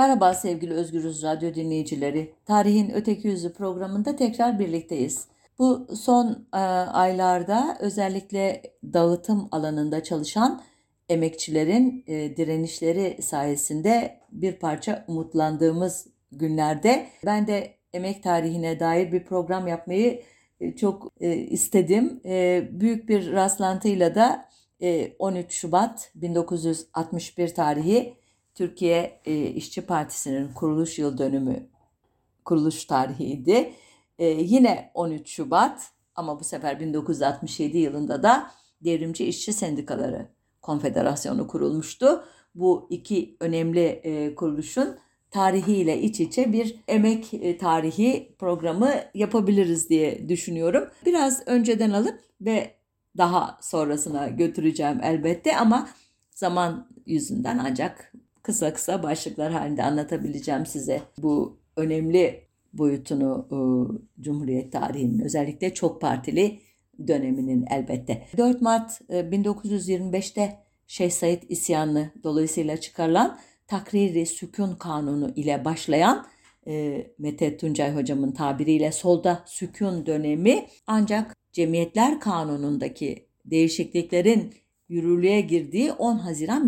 Merhaba sevgili Özgürüz Radyo dinleyicileri. Tarihin Öteki Yüzü programında tekrar birlikteyiz. Bu son e, aylarda özellikle dağıtım alanında çalışan emekçilerin e, direnişleri sayesinde bir parça umutlandığımız günlerde ben de emek tarihine dair bir program yapmayı e, çok e, istedim. E, büyük bir rastlantıyla da e, 13 Şubat 1961 tarihi Türkiye e, İşçi Partisi'nin kuruluş yıl dönümü kuruluş tarihiydi. E, yine 13 Şubat ama bu sefer 1967 yılında da Devrimci İşçi Sendikaları Konfederasyonu kurulmuştu. Bu iki önemli e, kuruluşun tarihiyle iç içe bir emek e, tarihi programı yapabiliriz diye düşünüyorum. Biraz önceden alıp ve daha sonrasına götüreceğim elbette ama zaman yüzünden ancak kısa kısa başlıklar halinde anlatabileceğim size bu önemli boyutunu e, Cumhuriyet tarihinin özellikle çok partili döneminin elbette. 4 Mart 1925'te Şeyh Said isyanı dolayısıyla çıkarılan Takriri Sükun Kanunu ile başlayan e, Mete Tuncay hocamın tabiriyle solda sükun dönemi ancak Cemiyetler Kanunu'ndaki değişikliklerin yürürlüğe girdiği 10 Haziran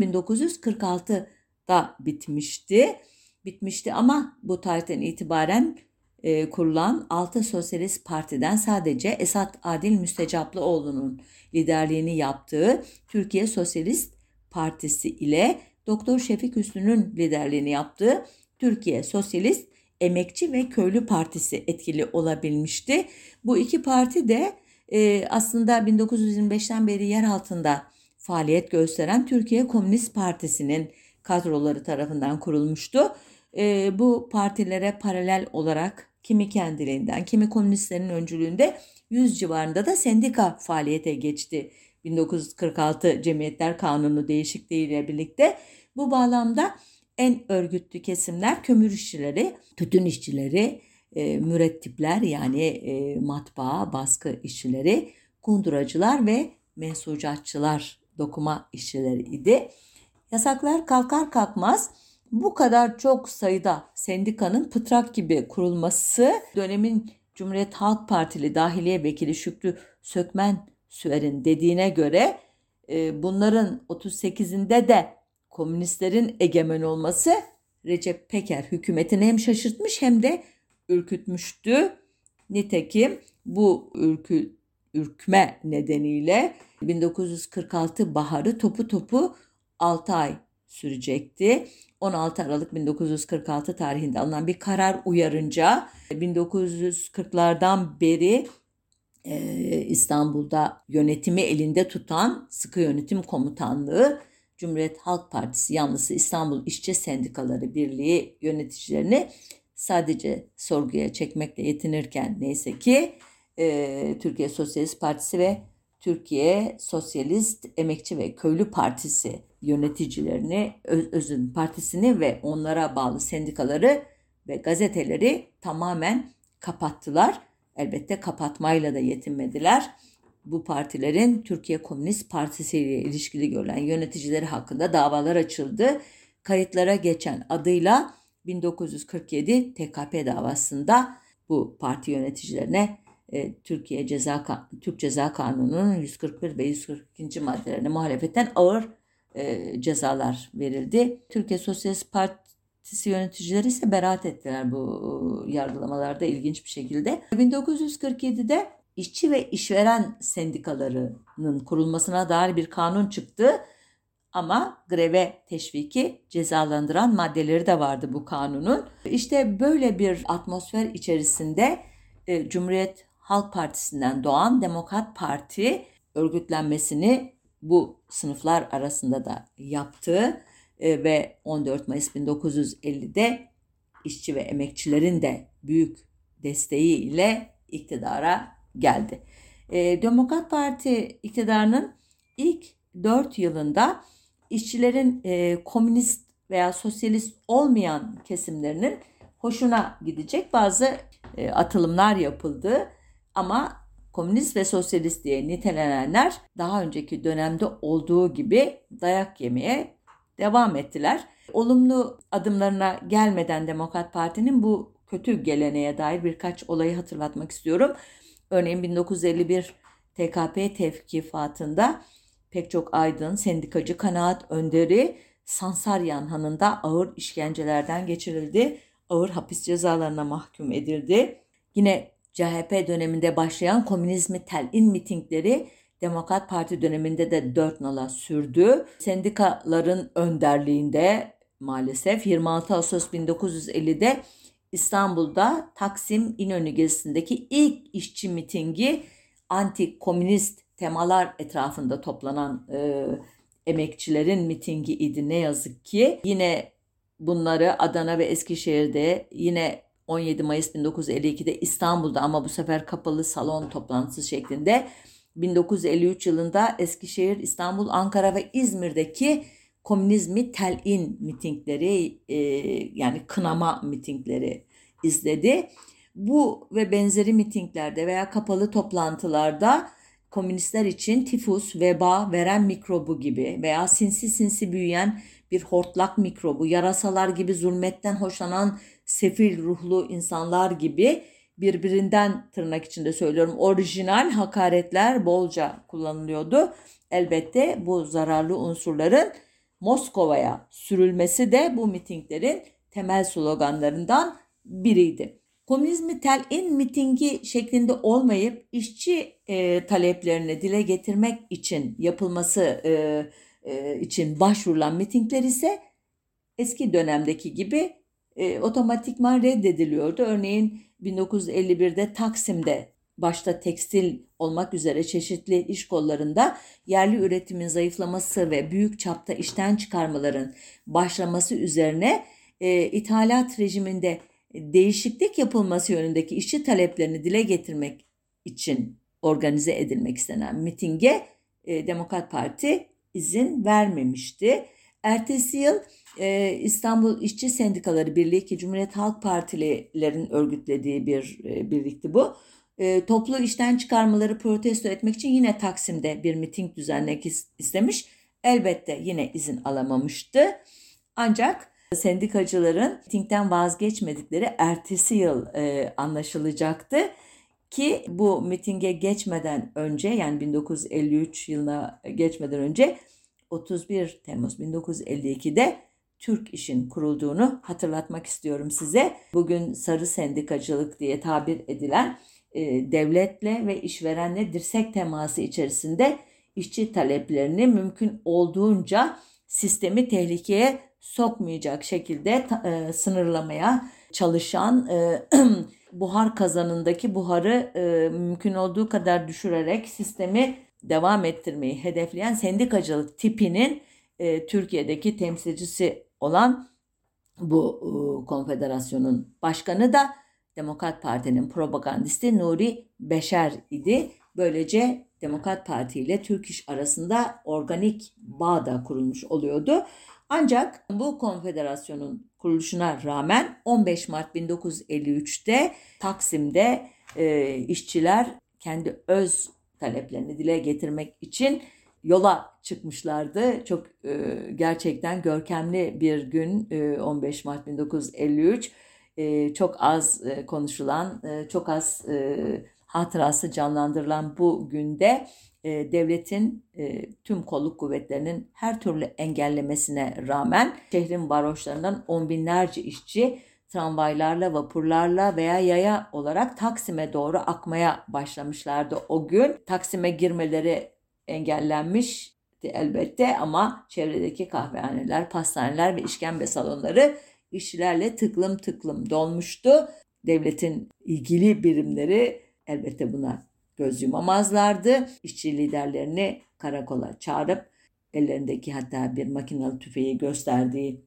1946'da bitmişti. Bitmişti ama bu tarihten itibaren e, kurulan 6 Sosyalist Parti'den sadece Esat Adil Müstecaplıoğlu'nun liderliğini yaptığı Türkiye Sosyalist Partisi ile Doktor Şefik Hüsnü'nün liderliğini yaptığı Türkiye Sosyalist Emekçi ve Köylü Partisi etkili olabilmişti. Bu iki parti de e, aslında 1925'ten beri yer altında faaliyet gösteren Türkiye Komünist Partisi'nin kadroları tarafından kurulmuştu. E, bu partilere paralel olarak kimi kendiliğinden, kimi komünistlerin öncülüğünde 100 civarında da sendika faaliyete geçti. 1946 Cemiyetler Kanunu değişikliğiyle birlikte bu bağlamda en örgütlü kesimler kömür işçileri, tütün işçileri, e, mürettipler yani e, matbaa, baskı işçileri, kunduracılar ve mensucatçılar, dokuma işçileri idi. Yasaklar kalkar kalkmaz bu kadar çok sayıda sendikanın pıtrak gibi kurulması dönemin Cumhuriyet Halk Partili Dahiliye Vekili Şükrü Sökmen Süer'in dediğine göre e, bunların 38'inde de komünistlerin egemen olması Recep Peker hükümetini hem şaşırtmış hem de ürkütmüştü. Nitekim bu ürkü, ürkme nedeniyle 1946 baharı topu topu 6 ay sürecekti. 16 Aralık 1946 tarihinde alınan bir karar uyarınca 1940'lardan beri e, İstanbul'da yönetimi elinde tutan sıkı yönetim komutanlığı Cumhuriyet Halk Partisi yanlısı İstanbul İşçi Sendikaları Birliği yöneticilerini sadece sorguya çekmekle yetinirken neyse ki e, Türkiye Sosyalist Partisi ve Türkiye Sosyalist Emekçi ve Köylü Partisi yöneticilerini, Öz'ün partisini ve onlara bağlı sendikaları ve gazeteleri tamamen kapattılar. Elbette kapatmayla da yetinmediler. Bu partilerin Türkiye Komünist Partisi ile ilişkili görülen yöneticileri hakkında davalar açıldı. Kayıtlara geçen adıyla 1947 TKP davasında bu parti yöneticilerine e, Türkiye Ceza Türk Ceza Kanunu'nun 141 ve 142. maddelerine muhalefetten ağır e, cezalar verildi. Türkiye Sosyalist Partisi yöneticileri ise beraat ettiler bu yargılamalarda ilginç bir şekilde. 1947'de işçi ve işveren sendikalarının kurulmasına dair bir kanun çıktı. Ama greve teşviki cezalandıran maddeleri de vardı bu kanunun. İşte böyle bir atmosfer içerisinde e, Cumhuriyet Halk Partisi'nden doğan Demokrat Parti örgütlenmesini bu sınıflar arasında da yaptı e, ve 14 Mayıs 1950'de işçi ve emekçilerin de büyük desteğiyle iktidara geldi. E, Demokrat Parti iktidarının ilk 4 yılında işçilerin e, komünist veya sosyalist olmayan kesimlerinin hoşuna gidecek bazı atılımlar yapıldı. Ama komünist ve sosyalist diye nitelenenler daha önceki dönemde olduğu gibi dayak yemeye devam ettiler. Olumlu adımlarına gelmeden Demokrat Parti'nin bu kötü geleneğe dair birkaç olayı hatırlatmak istiyorum. Örneğin 1951 TKP tevkifatında pek çok aydın, sendikacı, kanaat önderi Sansaryan Hanı'nda ağır işkencelerden geçirildi. Ağır hapis cezalarına mahkum edildi. Yine CHP döneminde başlayan komünizmi telin mitingleri Demokrat Parti döneminde de dört nala sürdü. Sendikaların önderliğinde maalesef 26 Ağustos 1950'de İstanbul'da Taksim İnönü gezisindeki ilk işçi mitingi anti-komünist temalar etrafında toplanan e, emekçilerin mitingi idi ne yazık ki. Yine bunları Adana ve Eskişehir'de yine 17 Mayıs 1952'de İstanbul'da ama bu sefer kapalı salon toplantısı şeklinde 1953 yılında Eskişehir, İstanbul, Ankara ve İzmir'deki komünizmi telin mitingleri e, yani kınama mitingleri izledi. Bu ve benzeri mitinglerde veya kapalı toplantılarda komünistler için tifus, veba, veren mikrobu gibi veya sinsi sinsi büyüyen bir hortlak mikrobu, yarasalar gibi zulmetten hoşlanan sefil ruhlu insanlar gibi birbirinden tırnak içinde söylüyorum orijinal hakaretler bolca kullanılıyordu. Elbette bu zararlı unsurların Moskova'ya sürülmesi de bu mitinglerin temel sloganlarından biriydi. Komünizmi tel-in mitingi şeklinde olmayıp işçi e, taleplerini dile getirmek için yapılması e, e, için başvurulan mitingler ise eski dönemdeki gibi e, otomatikman reddediliyordu. Örneğin 1951'de Taksim'de başta tekstil olmak üzere çeşitli iş kollarında yerli üretimin zayıflaması ve büyük çapta işten çıkarmaların başlaması üzerine e, ithalat rejiminde değişiklik yapılması yönündeki işçi taleplerini dile getirmek için organize edilmek istenen mitinge e, Demokrat Parti izin vermemişti. Ertesi yıl İstanbul İşçi Sendikaları Birliği ki Cumhuriyet Halk Partililerin örgütlediği bir birlikti bu. Toplu işten çıkarmaları protesto etmek için yine Taksim'de bir miting düzenlemek istemiş. Elbette yine izin alamamıştı. Ancak sendikacıların mitingden vazgeçmedikleri ertesi yıl anlaşılacaktı ki bu mitinge geçmeden önce yani 1953 yılına geçmeden önce 31 Temmuz 1952'de Türk İş'in kurulduğunu hatırlatmak istiyorum size. Bugün sarı sendikacılık diye tabir edilen e, devletle ve işverenle dirsek teması içerisinde işçi taleplerini mümkün olduğunca sistemi tehlikeye sokmayacak şekilde e, sınırlamaya çalışan e, buhar kazanındaki buharı e, mümkün olduğu kadar düşürerek sistemi devam ettirmeyi hedefleyen sendikacılık tipinin e, Türkiye'deki temsilcisi olan bu e, konfederasyonun başkanı da Demokrat Parti'nin propagandisti Nuri Beşer idi. Böylece Demokrat Parti ile Türk İş arasında organik bağ da kurulmuş oluyordu. Ancak bu konfederasyonun kuruluşuna rağmen 15 Mart 1953'te Taksim'de e, işçiler kendi öz taleplerini dile getirmek için yola çıkmışlardı. Çok e, gerçekten görkemli bir gün e, 15 Mart 1953. E, çok az e, konuşulan, e, çok az e, hatırası canlandırılan bu günde e, devletin e, tüm kolluk kuvvetlerinin her türlü engellemesine rağmen şehrin varoşlarından on binlerce işçi tramvaylarla, vapurlarla veya yaya olarak Taksim'e doğru akmaya başlamışlardı o gün. Taksim'e girmeleri engellenmiş elbette ama çevredeki kahvehaneler, pastaneler ve işkembe salonları işçilerle tıklım tıklım dolmuştu. Devletin ilgili birimleri elbette buna göz yumamazlardı. İşçi liderlerini karakola çağırıp ellerindeki hatta bir makinalı tüfeği gösterdiği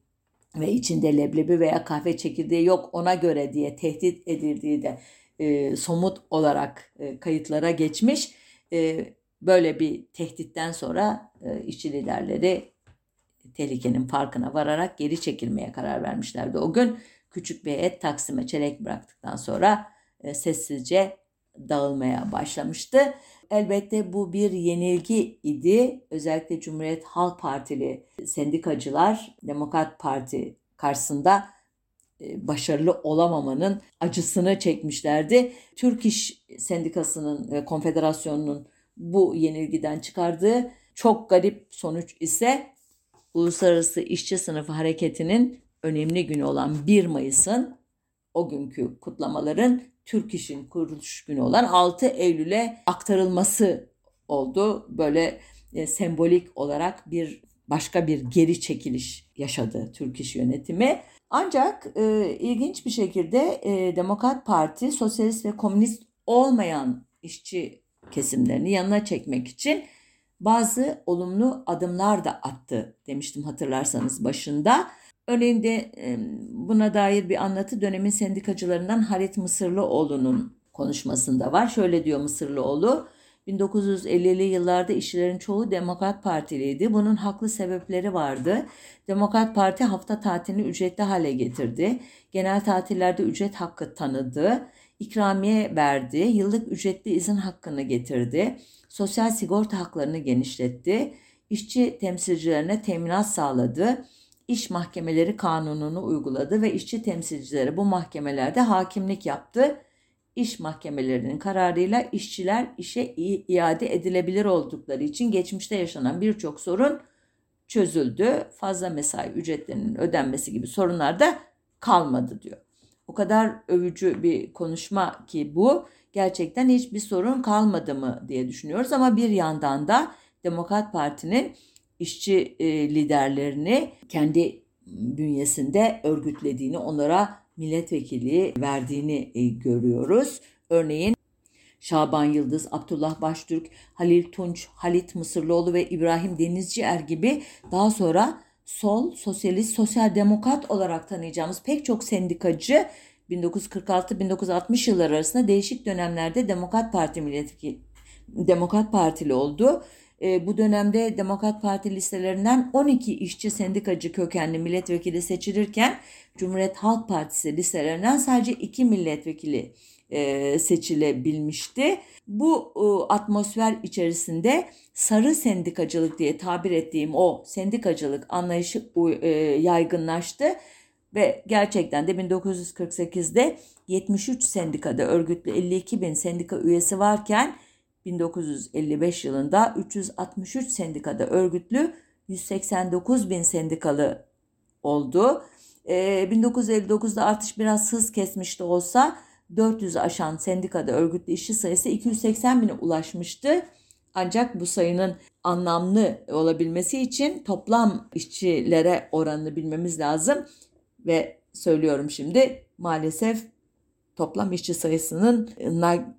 ve içinde leblebi veya kahve çekirdeği yok ona göre diye tehdit edildiği de e, somut olarak e, kayıtlara geçmiş. E, böyle bir tehditten sonra e, işçi liderleri tehlikenin farkına vararak geri çekilmeye karar vermişlerdi. O gün küçük bir et Taksim'e çelik bıraktıktan sonra e, sessizce dağılmaya başlamıştı. Elbette bu bir yenilgi idi. Özellikle Cumhuriyet Halk Partili sendikacılar Demokrat Parti karşısında e, başarılı olamamanın acısını çekmişlerdi. Türk İş Sendikası'nın ve Konfederasyonu'nun bu yenilgiden çıkardığı çok garip sonuç ise Uluslararası İşçi Sınıfı Hareketi'nin önemli günü olan 1 Mayıs'ın o günkü kutlamaların Türk İş'in kuruluş günü olan 6 Eylül'e aktarılması oldu. Böyle e, sembolik olarak bir başka bir geri çekiliş yaşadı Türk İş yönetimi. Ancak e, ilginç bir şekilde e, Demokrat Parti sosyalist ve komünist olmayan işçi kesimlerini yanına çekmek için bazı olumlu adımlar da attı demiştim hatırlarsanız başında. Örneğin de buna dair bir anlatı dönemin sendikacılarından Halit Mısırlıoğlu'nun konuşmasında var. Şöyle diyor Mısırlıoğlu, 1950'li yıllarda işçilerin çoğu Demokrat Partiliydi. Bunun haklı sebepleri vardı. Demokrat Parti hafta tatilini ücretli hale getirdi. Genel tatillerde ücret hakkı tanıdı. İkramiye verdi. Yıllık ücretli izin hakkını getirdi. Sosyal sigorta haklarını genişletti. İşçi temsilcilerine teminat sağladı iş mahkemeleri kanununu uyguladı ve işçi temsilcileri bu mahkemelerde hakimlik yaptı. İş mahkemelerinin kararıyla işçiler işe iade edilebilir oldukları için geçmişte yaşanan birçok sorun çözüldü. Fazla mesai ücretlerinin ödenmesi gibi sorunlar da kalmadı diyor. O kadar övücü bir konuşma ki bu gerçekten hiçbir sorun kalmadı mı diye düşünüyoruz ama bir yandan da Demokrat Parti'nin işçi e, liderlerini kendi bünyesinde örgütlediğini, onlara milletvekili verdiğini e, görüyoruz. Örneğin Şaban Yıldız, Abdullah Baştürk, Halil Tunç, Halit Mısırlıoğlu ve İbrahim Denizcier gibi daha sonra sol, sosyalist, sosyal demokrat olarak tanıyacağımız pek çok sendikacı 1946-1960 yılları arasında değişik dönemlerde Demokrat Parti milletvekili Demokrat Partili oldu. E, bu dönemde Demokrat Parti listelerinden 12 işçi sendikacı kökenli milletvekili seçilirken Cumhuriyet Halk Partisi listelerinden sadece 2 milletvekili e, seçilebilmişti. Bu e, atmosfer içerisinde sarı sendikacılık diye tabir ettiğim o sendikacılık anlayışı e, yaygınlaştı ve gerçekten de 1948'de 73 sendikada örgütlü 52 bin sendika üyesi varken 1955 yılında 363 sendikada örgütlü 189 bin sendikalı oldu. E, ee, 1959'da artış biraz hız kesmiş de olsa 400 aşan sendikada örgütlü işçi sayısı 280 bine ulaşmıştı. Ancak bu sayının anlamlı olabilmesi için toplam işçilere oranını bilmemiz lazım. Ve söylüyorum şimdi maalesef toplam işçi sayısının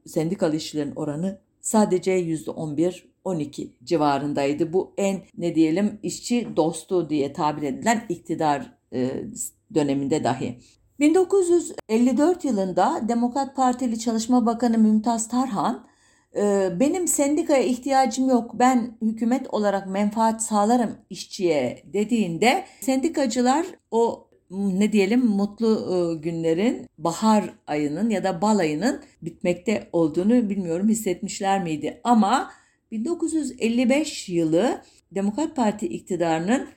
sendikalı işçilerin oranı sadece %11-12 civarındaydı. Bu en ne diyelim işçi dostu diye tabir edilen iktidar e, döneminde dahi. 1954 yılında Demokrat Partili Çalışma Bakanı Mümtaz Tarhan e, benim sendikaya ihtiyacım yok ben hükümet olarak menfaat sağlarım işçiye dediğinde sendikacılar o ne diyelim mutlu e, günlerin bahar ayının ya da bal ayının bitmekte olduğunu bilmiyorum hissetmişler miydi? Ama 1955 yılı Demokrat Parti iktidarının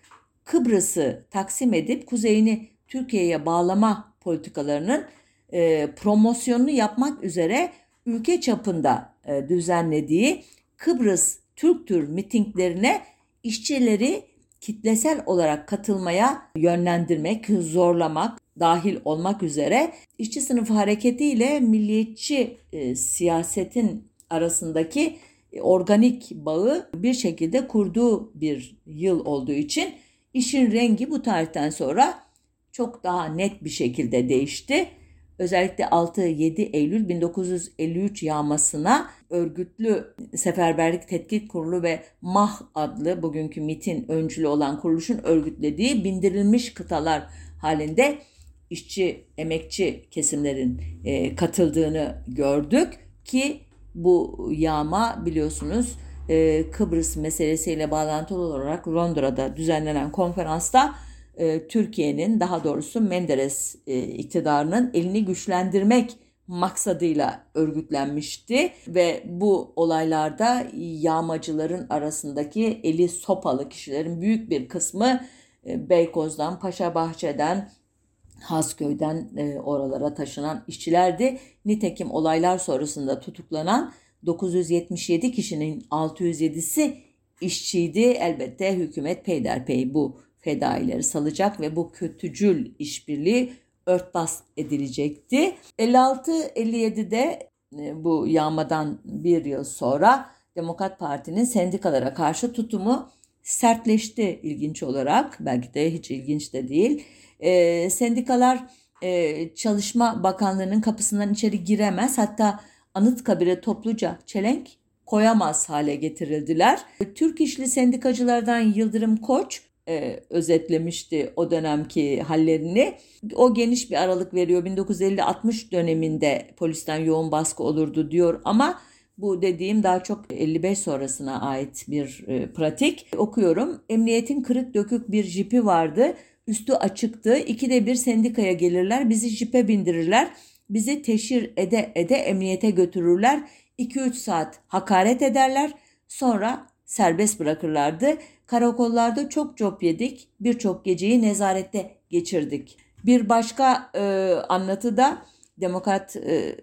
Kıbrıs'ı taksim edip kuzeyini Türkiye'ye bağlama politikalarının e, promosyonunu yapmak üzere ülke çapında e, düzenlediği Kıbrıs Türktür mitinglerine işçileri kitlesel olarak katılmaya yönlendirmek, zorlamak dahil olmak üzere işçi sınıfı hareketiyle milliyetçi e, siyasetin arasındaki e, organik bağı bir şekilde kurduğu bir yıl olduğu için işin rengi bu tarihten sonra çok daha net bir şekilde değişti. Özellikle 6-7 Eylül 1953 yağmasına örgütlü Seferberlik Tetkik Kurulu ve MAH adlı bugünkü MIT'in öncülü olan kuruluşun örgütlediği bindirilmiş kıtalar halinde işçi, emekçi kesimlerin e, katıldığını gördük ki bu yağma biliyorsunuz e, Kıbrıs meselesiyle bağlantılı olarak Londra'da düzenlenen konferansta e, Türkiye'nin daha doğrusu Menderes e, iktidarının elini güçlendirmek maksadıyla örgütlenmişti ve bu olaylarda yağmacıların arasındaki eli sopalı kişilerin büyük bir kısmı e, Beykoz'dan, Paşabahçe'den, Hasköy'den e, oralara taşınan işçilerdi. Nitekim olaylar sonrasında tutuklanan 977 kişinin 607'si işçiydi. Elbette hükümet peyderpey bu fedaileri salacak ve bu kötücül işbirliği örtbas edilecekti. 56-57'de e, bu yağmadan bir yıl sonra Demokrat Parti'nin sendikalara karşı tutumu sertleşti ilginç olarak. Belki de hiç ilginç de değil. E, sendikalar e, Çalışma Bakanlığı'nın kapısından içeri giremez. Hatta Anıtkabir'e topluca çelenk koyamaz hale getirildiler. Türk İşli Sendikacılardan Yıldırım Koç e, özetlemişti o dönemki hallerini. O geniş bir aralık veriyor. 1950-60 döneminde polisten yoğun baskı olurdu diyor ama bu dediğim daha çok 55 sonrasına ait bir e, pratik. Okuyorum. Emniyetin kırık dökük bir jipi vardı. Üstü açıktı. İkide bir sendikaya gelirler. Bizi jipe bindirirler. Bizi teşhir ede ede emniyete götürürler. 2-3 saat hakaret ederler. Sonra serbest bırakırlardı. Karakollarda çok cop yedik. Birçok geceyi nezarette geçirdik. Bir başka e, anlatıda Demokrat e,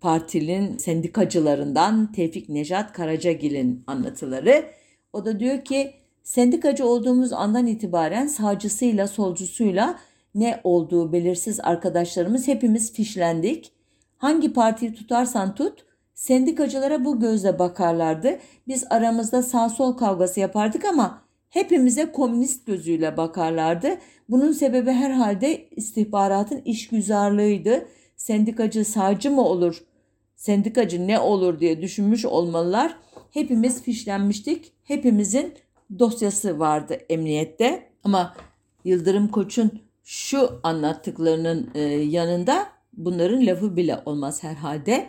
Parti'nin sendikacılarından Tevfik Nejat Karacagil'in anlatıları. O da diyor ki sendikacı olduğumuz andan itibaren sağcısıyla solcusuyla ne olduğu belirsiz arkadaşlarımız hepimiz fişlendik. Hangi partiyi tutarsan tut sendikacılara bu gözle bakarlardı. Biz aramızda sağ sol kavgası yapardık ama hepimize komünist gözüyle bakarlardı. Bunun sebebi herhalde istihbaratın işgüzarlığıydı. Sendikacı sağcı mı olur, sendikacı ne olur diye düşünmüş olmalılar. Hepimiz fişlenmiştik. Hepimizin dosyası vardı emniyette. Ama Yıldırım Koç'un şu anlattıklarının e, yanında bunların lafı bile olmaz herhalde.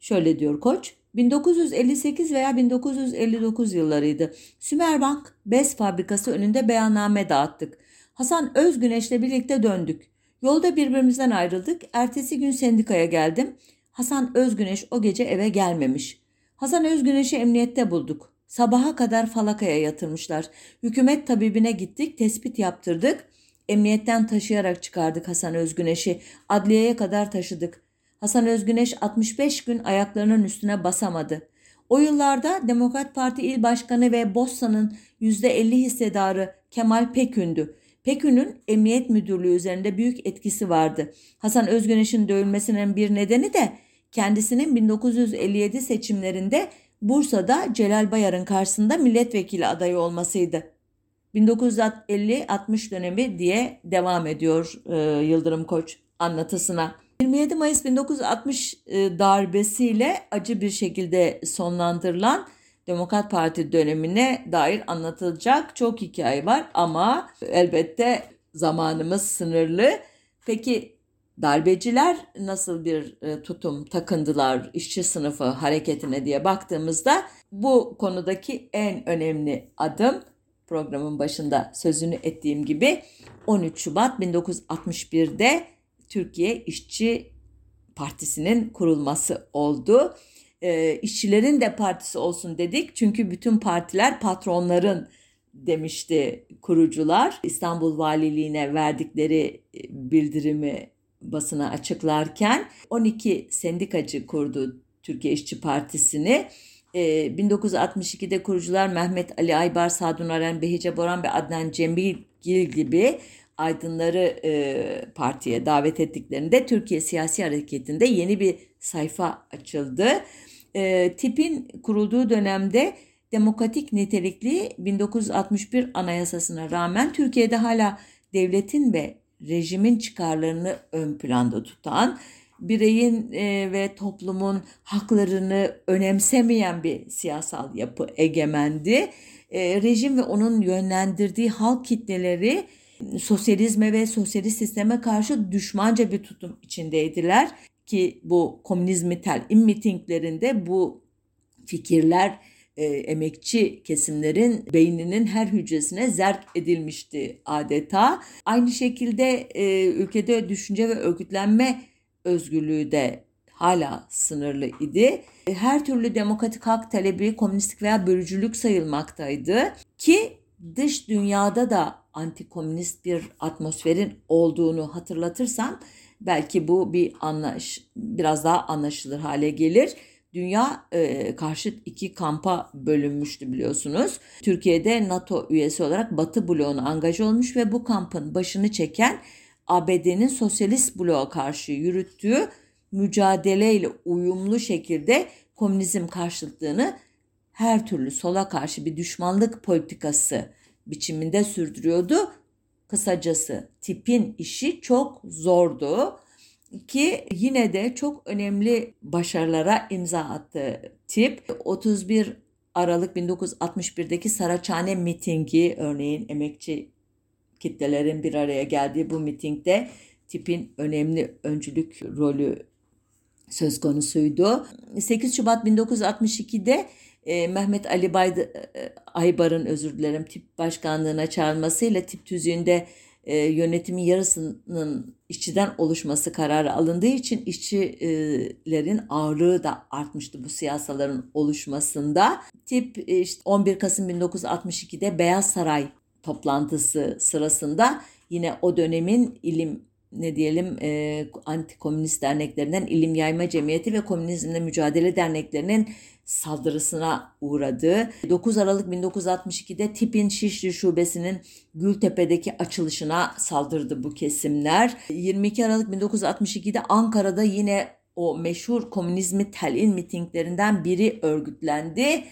Şöyle diyor Koç. 1958 veya 1959 yıllarıydı. Sümerbank bez fabrikası önünde beyanname dağıttık. Hasan Özgüneş'le birlikte döndük. Yolda birbirimizden ayrıldık. Ertesi gün sendikaya geldim. Hasan Özgüneş o gece eve gelmemiş. Hasan Özgüneş'i emniyette bulduk. Sabaha kadar falakaya yatırmışlar. Hükümet tabibine gittik, tespit yaptırdık. Emniyetten taşıyarak çıkardık Hasan Özgüneş'i. Adliyeye kadar taşıdık. Hasan Özgüneş 65 gün ayaklarının üstüne basamadı. O yıllarda Demokrat Parti İl Başkanı ve Bossa'nın %50 hissedarı Kemal Pekün'dü. Pekün'ün emniyet müdürlüğü üzerinde büyük etkisi vardı. Hasan Özgüneş'in dövülmesinin bir nedeni de kendisinin 1957 seçimlerinde Bursa'da Celal Bayar'ın karşısında milletvekili adayı olmasıydı. 1950-60 dönemi diye devam ediyor e, Yıldırım Koç anlatısına. 27 Mayıs 1960 e, darbesiyle acı bir şekilde sonlandırılan Demokrat Parti dönemine dair anlatılacak çok hikaye var ama elbette zamanımız sınırlı. Peki darbeciler nasıl bir e, tutum takındılar işçi sınıfı hareketine diye baktığımızda bu konudaki en önemli adım programın başında sözünü ettiğim gibi 13 Şubat 1961'de Türkiye İşçi Partisi'nin kurulması oldu. E, işçilerin de partisi olsun dedik. Çünkü bütün partiler patronların demişti kurucular. İstanbul Valiliğine verdikleri e, bildirimi basına açıklarken 12 sendikacı kurdu Türkiye İşçi Partisi'ni. 1962'de e, kurucular Mehmet Ali Aybar, Sadun Aren, Behice Boran ve Adnan Cemil gibi aydınları e, partiye davet ettiklerinde Türkiye siyasi hareketinde yeni bir sayfa açıldı. E, tipin kurulduğu dönemde demokratik nitelikli 1961 anayasasına rağmen Türkiye'de hala devletin ve rejimin çıkarlarını ön planda tutan, bireyin e, ve toplumun haklarını önemsemeyen bir siyasal yapı egemendi. E, rejim ve onun yönlendirdiği halk kitleleri sosyalizme ve sosyalist sisteme karşı düşmanca bir tutum içindeydiler ki bu komünizmi telin mitinglerinde bu fikirler e, emekçi kesimlerin beyninin her hücresine zerk edilmişti adeta. Aynı şekilde e, ülkede düşünce ve örgütlenme özgürlüğü de hala sınırlı idi. Her türlü demokratik hak talebi komünistlik veya bölücülük sayılmaktaydı ki dış dünyada da antikomünist bir atmosferin olduğunu hatırlatırsam belki bu bir anlaş biraz daha anlaşılır hale gelir. Dünya e, karşıt iki kampa bölünmüştü biliyorsunuz. Türkiye'de NATO üyesi olarak Batı bloğuna angaj olmuş ve bu kampın başını çeken ABD'nin sosyalist bloğa karşı yürüttüğü mücadeleyle uyumlu şekilde komünizm karşıtlığını her türlü sola karşı bir düşmanlık politikası biçiminde sürdürüyordu. Kısacası tipin işi çok zordu ki yine de çok önemli başarılara imza attı tip. 31 Aralık 1961'deki Saraçhane mitingi örneğin emekçi kitlelerin bir araya geldiği bu mitingde tipin önemli öncülük rolü söz konusuydu. 8 Şubat 1962'de e, Mehmet Ali Bayd e, Aybar'ın özür dilerim tip başkanlığına çağrılmasıyla tip tüzüğünde e, yönetimin yarısının işçiden oluşması kararı alındığı için işçilerin ağırlığı da artmıştı bu siyasaların oluşmasında. Tip e, işte 11 Kasım 1962'de Beyaz Saray toplantısı sırasında yine o dönemin ilim ne diyelim e, anti-komünist derneklerinden İlim Yayma Cemiyeti ve Komünizmle Mücadele Derneklerinin saldırısına uğradı. 9 Aralık 1962'de TİP'in Şişli Şubesi'nin Gültepe'deki açılışına saldırdı bu kesimler. 22 Aralık 1962'de Ankara'da yine o meşhur komünizmi telin mitinglerinden biri örgütlendi.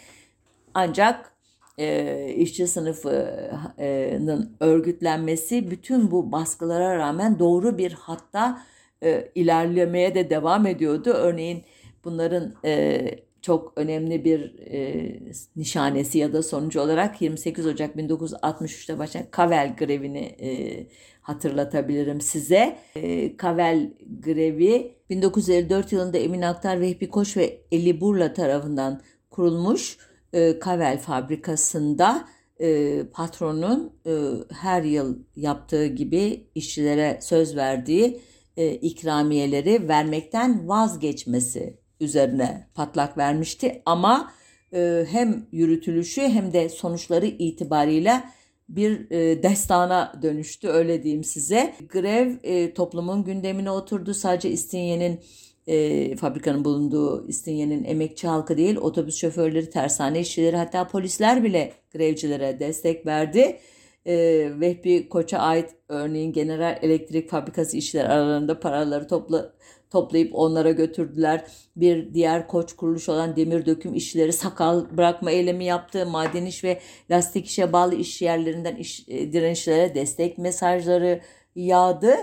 Ancak e, işçi sınıfının örgütlenmesi bütün bu baskılara rağmen doğru bir hatta e, ilerlemeye de devam ediyordu. Örneğin bunların e, çok önemli bir e, nişanesi ya da sonucu olarak 28 Ocak 1963'te başlayan Kavel grevini e, hatırlatabilirim size. E, Kavel grevi 1954 yılında Emin Aktar, Vehbi Koç ve Eli Burla tarafından kurulmuş e, Kavel fabrikasında e, patronun e, her yıl yaptığı gibi işçilere söz verdiği e, ikramiyeleri vermekten vazgeçmesi üzerine patlak vermişti ama e, hem yürütülüşü hem de sonuçları itibariyle bir e, destana dönüştü öyle diyeyim size. Grev e, toplumun gündemine oturdu. Sadece İstinye'nin e, fabrikanın bulunduğu İstinye'nin emekçi halkı değil otobüs şoförleri, tersane işçileri hatta polisler bile grevcilere destek verdi. E, Vehbi Koç'a ait örneğin General Elektrik Fabrikası işçiler aralarında paraları topla, toplayıp onlara götürdüler. Bir diğer koç kuruluş olan demir döküm işçileri sakal bırakma eylemi yaptı. Maden iş ve lastik işe bağlı iş yerlerinden iş, e, direnişlere destek mesajları yağdı.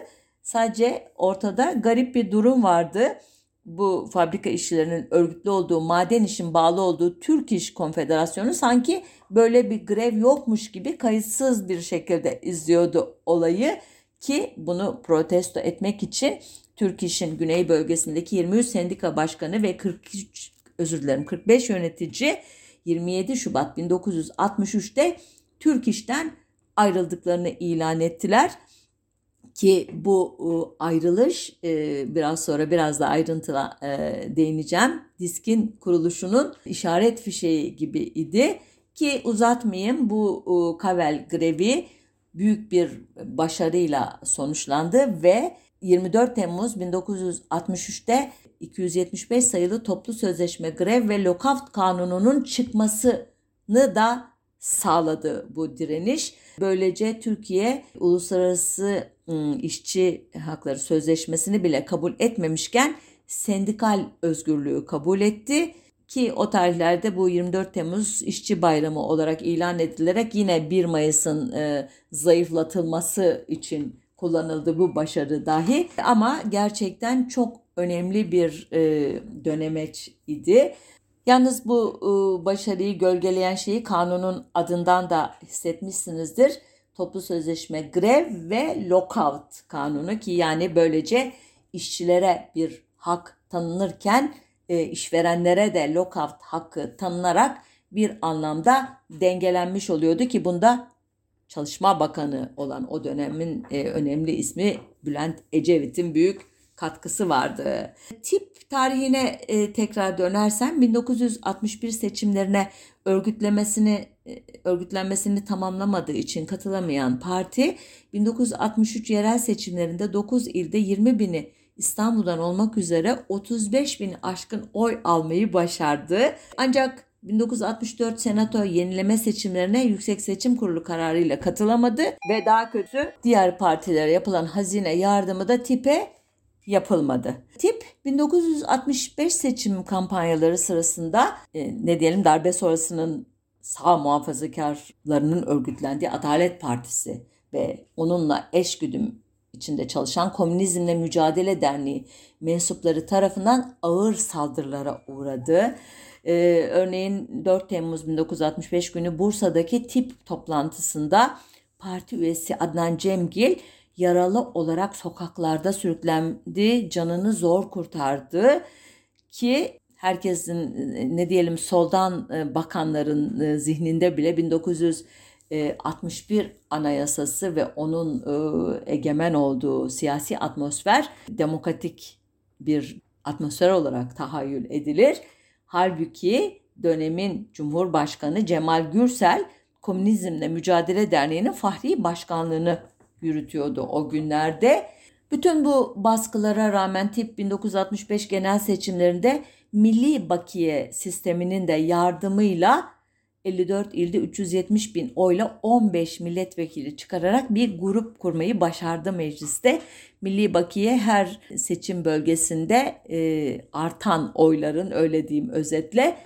Sadece ortada garip bir durum vardı. Bu fabrika işçilerinin örgütlü olduğu, maden işin bağlı olduğu Türk İş Konfederasyonu sanki böyle bir grev yokmuş gibi kayıtsız bir şekilde izliyordu olayı ki bunu protesto etmek için Türk İş'in güney bölgesindeki 23 sendika başkanı ve 43 özür dilerim 45 yönetici 27 Şubat 1963'te Türk İş'ten ayrıldıklarını ilan ettiler ki bu ayrılış e, biraz sonra biraz da ayrıntıla e, değineceğim. Diskin kuruluşunun işaret fişeği gibi idi ki uzatmayayım bu Kavel grevi büyük bir başarıyla sonuçlandı ve 24 Temmuz 1963'te 275 sayılı toplu sözleşme grev ve lockout kanununun çıkmasını da sağladı bu direniş. Böylece Türkiye uluslararası işçi hakları sözleşmesini bile kabul etmemişken sendikal özgürlüğü kabul etti ki o tarihlerde bu 24 Temmuz işçi bayramı olarak ilan edilerek yine 1 Mayıs'ın e, zayıflatılması için kullanıldı bu başarı dahi ama gerçekten çok önemli bir e, dönemeç idi. Yalnız bu e, başarıyı gölgeleyen şeyi kanunun adından da hissetmişsinizdir. Toplu sözleşme grev ve lockout kanunu ki yani böylece işçilere bir hak tanınırken e, işverenlere de lockout hakkı tanınarak bir anlamda dengelenmiş oluyordu ki bunda Çalışma Bakanı olan o dönemin e, önemli ismi Bülent Ecevit'in büyük katkısı vardı. Tip tarihine e, tekrar dönersem 1961 seçimlerine örgütlemesini e, örgütlenmesini tamamlamadığı için katılamayan parti 1963 yerel seçimlerinde 9 ilde 20 bini İstanbul'dan olmak üzere 35 bin aşkın oy almayı başardı. Ancak 1964 Senato yenileme seçimlerine Yüksek Seçim Kurulu kararıyla katılamadı ve daha kötü diğer partilere yapılan hazine yardımı da tipe yapılmadı. Tip 1965 seçim kampanyaları sırasında e, ne diyelim darbe sonrasının sağ muhafazakarlarının örgütlendiği Adalet Partisi ve onunla eşgüdüm içinde çalışan Komünizmle Mücadele Derneği mensupları tarafından ağır saldırılara uğradı. Ee, örneğin 4 Temmuz 1965 günü Bursa'daki tip toplantısında parti üyesi Adnan Cemgil yaralı olarak sokaklarda sürüklendi, canını zor kurtardı ki herkesin ne diyelim soldan e, bakanların e, zihninde bile 1961 anayasası ve onun e, egemen olduğu siyasi atmosfer demokratik bir atmosfer olarak tahayyül edilir. Halbuki dönemin Cumhurbaşkanı Cemal Gürsel Komünizmle Mücadele Derneği'nin fahri başkanlığını yürütüyordu o günlerde. Bütün bu baskılara rağmen tip 1965 genel seçimlerinde Milli Bakiye sisteminin de yardımıyla 54 ilde 370 bin oyla 15 milletvekili çıkararak bir grup kurmayı başardı mecliste. Milli Bakiye her seçim bölgesinde e, artan oyların öyle diyeyim özetle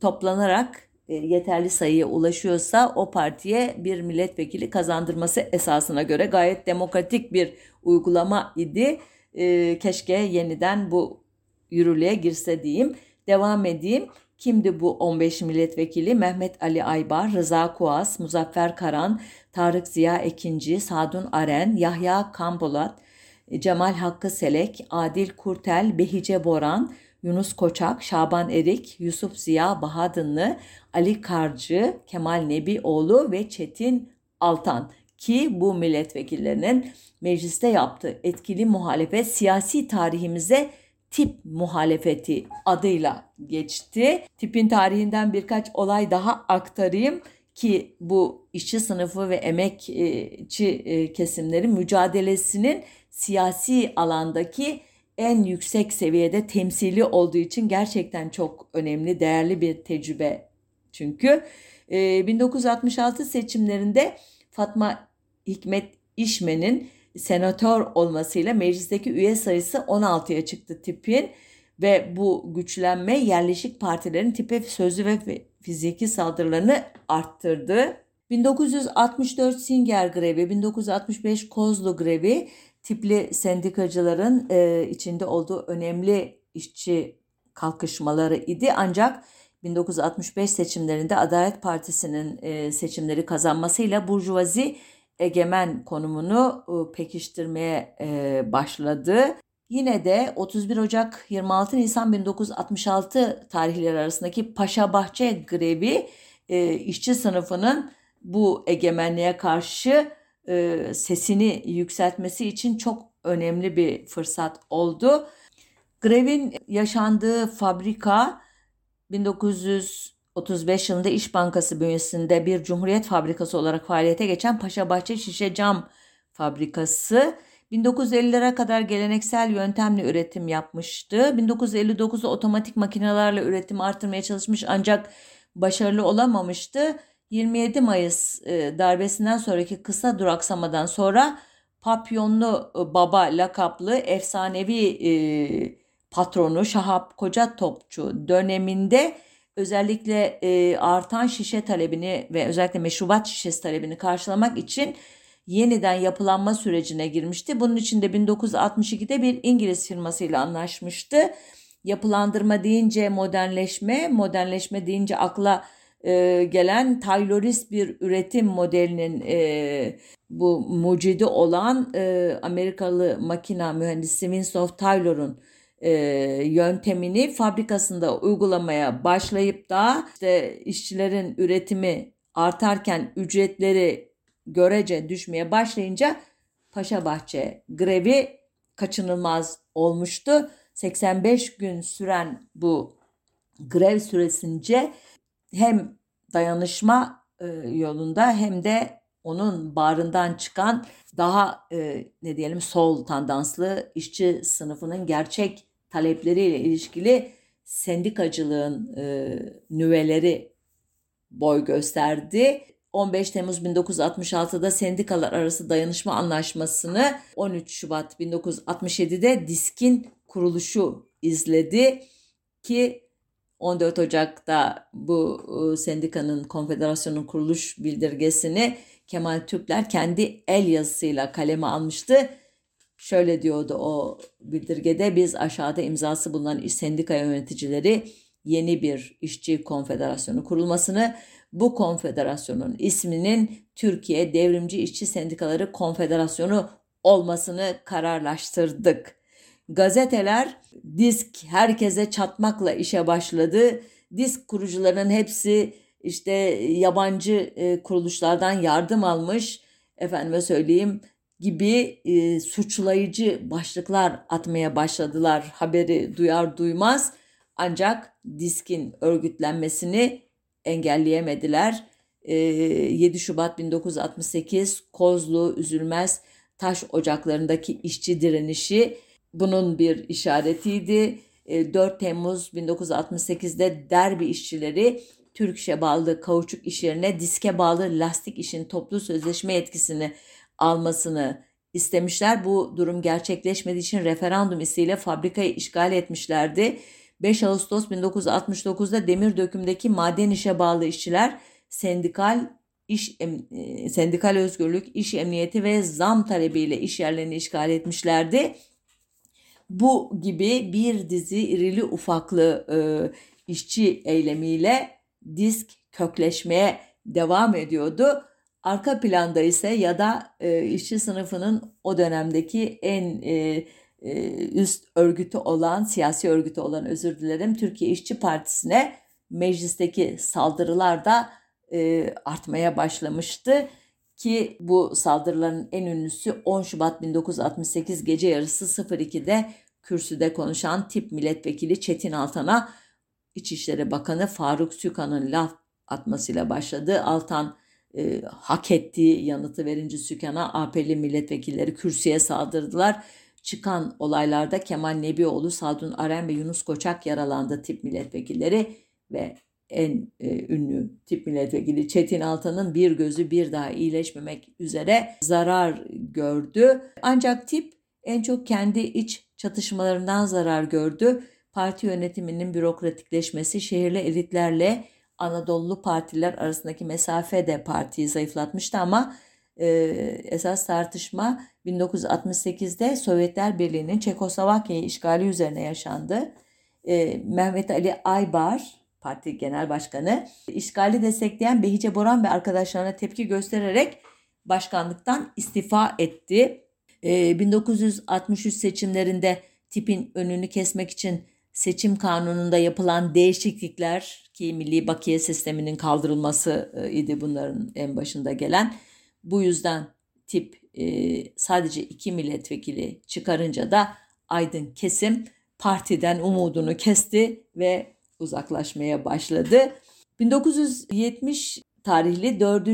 toplanarak yeterli sayıya ulaşıyorsa o partiye bir milletvekili kazandırması esasına göre gayet demokratik bir uygulama idi. E, keşke yeniden bu yürürlüğe girse diyeyim. Devam edeyim. Kimdi bu 15 milletvekili? Mehmet Ali Aybar, Rıza Kuas, Muzaffer Karan, Tarık Ziya Ekinci, Sadun Aren, Yahya Kambolat, Cemal Hakkı Selek, Adil Kurtel, Behice Boran, Yunus Koçak, Şaban Erik, Yusuf Ziya Bahadınlı, Ali Karcı, Kemal Nebioğlu ve Çetin Altan ki bu milletvekillerinin mecliste yaptığı etkili muhalefet siyasi tarihimize tip muhalefeti adıyla geçti. Tipin tarihinden birkaç olay daha aktarayım ki bu işçi sınıfı ve emekçi e, kesimlerin mücadelesinin siyasi alandaki en yüksek seviyede temsili olduğu için gerçekten çok önemli, değerli bir tecrübe. Çünkü 1966 seçimlerinde Fatma Hikmet İşmen'in senatör olmasıyla meclisteki üye sayısı 16'ya çıktı tipin ve bu güçlenme yerleşik partilerin tipe sözlü ve fiziki saldırılarını arttırdı. 1964 Singer grevi, 1965 Kozlu grevi tipli sendikacıların e, içinde olduğu önemli işçi kalkışmaları idi. Ancak 1965 seçimlerinde Adalet Partisi'nin e, seçimleri kazanmasıyla Burjuvazi egemen konumunu e, pekiştirmeye e, başladı. Yine de 31 Ocak 26 Nisan 1966 tarihleri arasındaki Paşa Bahçe grevi e, işçi sınıfının bu egemenliğe karşı sesini yükseltmesi için çok önemli bir fırsat oldu. Grevin yaşandığı fabrika 1900 35 yılında İş Bankası bünyesinde bir Cumhuriyet Fabrikası olarak faaliyete geçen Paşabahçe Şişe Cam Fabrikası 1950'lere kadar geleneksel yöntemle üretim yapmıştı. 1959'da otomatik makinelerle üretim artırmaya çalışmış ancak başarılı olamamıştı. 27 Mayıs e, darbesinden sonraki kısa duraksamadan sonra Papyonlu e, Baba lakaplı efsanevi e, patronu Şahap Koca Topçu döneminde özellikle artan şişe talebini ve özellikle meşrubat şişesi talebini karşılamak için yeniden yapılanma sürecine girmişti. Bunun için de 1962'de bir İngiliz firmasıyla anlaşmıştı. Yapılandırma deyince modernleşme, modernleşme deyince akla e, gelen Taylorist bir üretim modelinin e, bu mucidi olan e, Amerikalı makina mühendisi Winslow Taylor'un e, yöntemini fabrikasında uygulamaya başlayıp da işte işçilerin üretimi artarken ücretleri görece düşmeye başlayınca Paşabahçe grevi kaçınılmaz olmuştu. 85 gün süren bu grev süresince hem dayanışma e, yolunda hem de onun bağrından çıkan daha e, ne diyelim sol tandanslı işçi sınıfının gerçek talepleriyle ilişkili sendikacılığın e, nüveleri boy gösterdi. 15 Temmuz 1966'da sendikalar arası dayanışma anlaşmasını 13 Şubat 1967'de diskin kuruluşu izledi ki 14 Ocak'ta bu e, sendikanın konfederasyonun kuruluş bildirgesini Kemal Türkler kendi el yazısıyla kaleme almıştı. Şöyle diyordu o bildirgede biz aşağıda imzası bulunan sendika yöneticileri yeni bir işçi konfederasyonu kurulmasını bu konfederasyonun isminin Türkiye Devrimci İşçi Sendikaları Konfederasyonu olmasını kararlaştırdık. Gazeteler disk herkese çatmakla işe başladı. Disk kurucularının hepsi işte yabancı e, kuruluşlardan yardım almış. Efendime söyleyeyim gibi e, suçlayıcı başlıklar atmaya başladılar haberi duyar duymaz. Ancak diskin örgütlenmesini engelleyemediler. E, 7 Şubat 1968 Kozlu Üzülmez taş ocaklarındaki işçi direnişi bunun bir işaretiydi. 4 e, Temmuz 1968'de derbi işçileri Türk bağlı kauçuk iş yerine diske bağlı lastik işin toplu sözleşme etkisini almasını istemişler. Bu durum gerçekleşmediği için referandum isteğiyle fabrikayı işgal etmişlerdi. 5 Ağustos 1969'da demir dökümdeki maden işe bağlı işçiler sendikal iş e, sendikal özgürlük, iş emniyeti ve zam talebiyle iş yerlerini işgal etmişlerdi. Bu gibi bir dizi irili ufaklı e, işçi eylemiyle disk kökleşmeye devam ediyordu. Arka planda ise ya da e, işçi sınıfının o dönemdeki en e, e, üst örgütü olan, siyasi örgütü olan özür dilerim Türkiye İşçi Partisi'ne meclisteki saldırılar da e, artmaya başlamıştı ki bu saldırıların en ünlüsü 10 Şubat 1968 gece yarısı 02'de kürsüde konuşan tip milletvekili Çetin Altan'a İçişleri Bakanı Faruk Sükan'ın laf atmasıyla başladı. Altan e, hak ettiği yanıtı verince Sükan'a AP'li milletvekilleri kürsüye saldırdılar. Çıkan olaylarda Kemal Nebioğlu, Sadun Aren ve Yunus Koçak yaralandı tip milletvekilleri ve en e, ünlü tip milletvekili Çetin Altan'ın bir gözü bir daha iyileşmemek üzere zarar gördü. Ancak tip en çok kendi iç çatışmalarından zarar gördü. Parti yönetiminin bürokratikleşmesi şehirli elitlerle Anadolu partiler arasındaki mesafe de partiyi zayıflatmıştı ama e, esas tartışma 1968'de Sovyetler Birliği'nin Çekoslovakya'yı işgali üzerine yaşandı. E, Mehmet Ali Aybar, parti genel başkanı, işgali destekleyen Behice Boran ve arkadaşlarına tepki göstererek başkanlıktan istifa etti. E, 1963 seçimlerinde tipin önünü kesmek için seçim kanununda yapılan değişiklikler ki milli bakiye sisteminin kaldırılması e, idi bunların en başında gelen. Bu yüzden tip e, sadece iki milletvekili çıkarınca da aydın kesim partiden umudunu kesti ve uzaklaşmaya başladı. 1970 tarihli 4.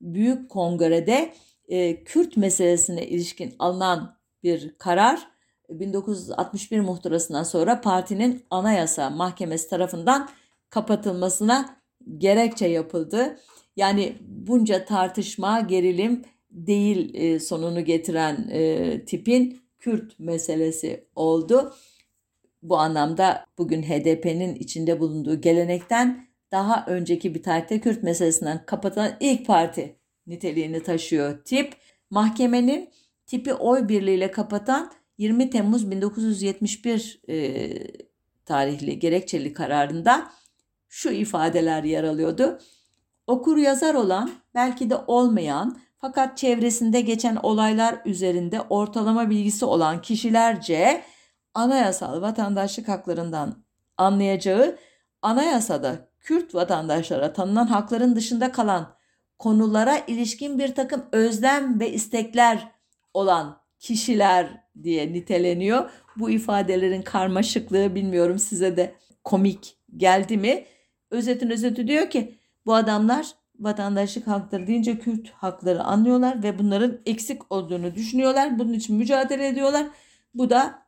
Büyük Kongre'de e, Kürt meselesine ilişkin alınan bir karar 1961 muhtırasından sonra partinin anayasa mahkemesi tarafından kapatılmasına gerekçe yapıldı. Yani bunca tartışma, gerilim değil e, sonunu getiren e, tipin Kürt meselesi oldu. Bu anlamda bugün HDP'nin içinde bulunduğu gelenekten daha önceki bir tarihte Kürt meselesinden kapatılan ilk parti niteliğini taşıyor tip. Mahkemenin tipi oy birliğiyle kapatan 20 Temmuz 1971 e, tarihli gerekçeli kararında şu ifadeler yer alıyordu. Okur yazar olan, belki de olmayan fakat çevresinde geçen olaylar üzerinde ortalama bilgisi olan kişilerce anayasal vatandaşlık haklarından anlayacağı anayasada Kürt vatandaşlara tanınan hakların dışında kalan konulara ilişkin bir takım özlem ve istekler olan kişiler diye niteleniyor. Bu ifadelerin karmaşıklığı bilmiyorum size de komik geldi mi? Özetin özeti diyor ki bu adamlar vatandaşlık hakları deyince Kürt hakları anlıyorlar ve bunların eksik olduğunu düşünüyorlar. Bunun için mücadele ediyorlar. Bu da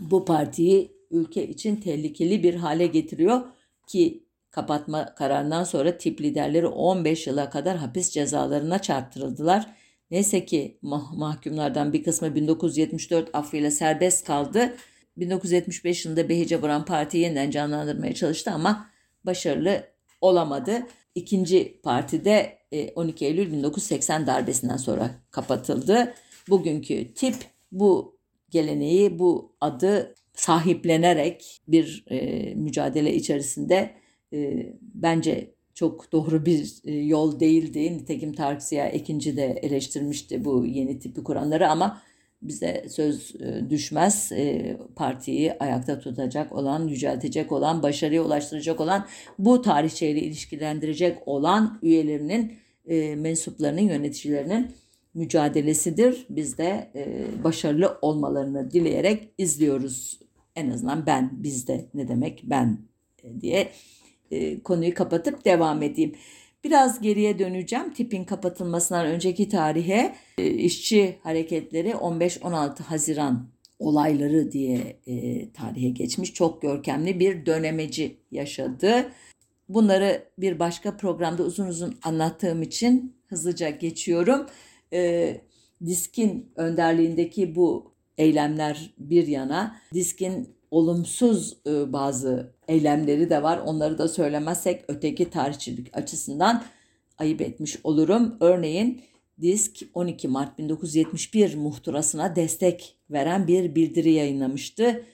bu partiyi ülke için tehlikeli bir hale getiriyor ki kapatma kararından sonra tip liderleri 15 yıla kadar hapis cezalarına çarptırıldılar. Neyse ki mah- mahkumlardan bir kısmı 1974 affıyla serbest kaldı. 1975 yılında Behice Buran Parti'yi yeniden canlandırmaya çalıştı ama başarılı olamadı. İkinci partide 12 Eylül 1980 darbesinden sonra kapatıldı. Bugünkü tip bu geleneği, bu adı sahiplenerek bir e, mücadele içerisinde e, bence çok doğru bir e, yol değildi. Nitekim Tarık Ziya ikinci de eleştirmişti bu yeni tipi kuranları ama bize söz e, düşmez. E, partiyi ayakta tutacak olan, yüceltecek olan, başarıya ulaştıracak olan, bu tarihçeyle ilişkilendirecek olan üyelerinin, e, mensuplarının, yöneticilerinin mücadelesidir. Biz de başarılı olmalarını dileyerek izliyoruz. En azından ben, bizde ne demek ben diye konuyu kapatıp devam edeyim. Biraz geriye döneceğim. Tipin kapatılmasından önceki tarihe e, işçi hareketleri 15-16 Haziran olayları diye e, tarihe geçmiş. Çok görkemli bir dönemeci yaşadı. Bunları bir başka programda uzun uzun anlattığım için hızlıca geçiyorum. E, Disk'in önderliğindeki bu eylemler bir yana, Disk'in olumsuz e, bazı eylemleri de var. Onları da söylemezsek öteki tarihçilik açısından ayıp etmiş olurum. Örneğin Disk 12 Mart 1971 muhtırasına destek veren bir bildiri yayınlamıştı.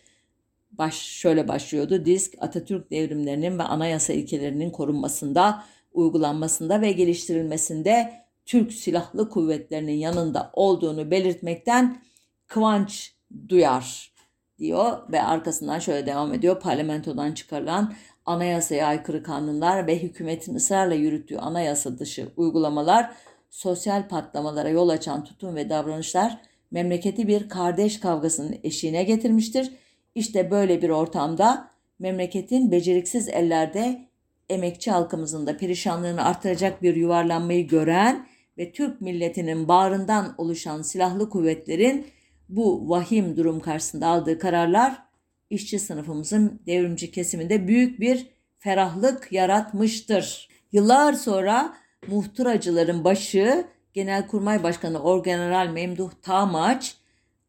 Baş şöyle başlıyordu. Disk Atatürk devrimlerinin ve anayasa ilkelerinin korunmasında, uygulanmasında ve geliştirilmesinde Türk Silahlı Kuvvetleri'nin yanında olduğunu belirtmekten kıvanç duyar diyor ve arkasından şöyle devam ediyor. Parlamentodan çıkarılan anayasaya aykırı kanunlar ve hükümetin ısrarla yürüttüğü anayasa dışı uygulamalar, sosyal patlamalara yol açan tutum ve davranışlar memleketi bir kardeş kavgasının eşiğine getirmiştir. İşte böyle bir ortamda memleketin beceriksiz ellerde emekçi halkımızın da perişanlığını artıracak bir yuvarlanmayı gören ve Türk milletinin bağrından oluşan silahlı kuvvetlerin bu vahim durum karşısında aldığı kararlar işçi sınıfımızın devrimci kesiminde büyük bir ferahlık yaratmıştır. Yıllar sonra muhtıracıların başı Genelkurmay Başkanı Orgeneral Memduh Tamaç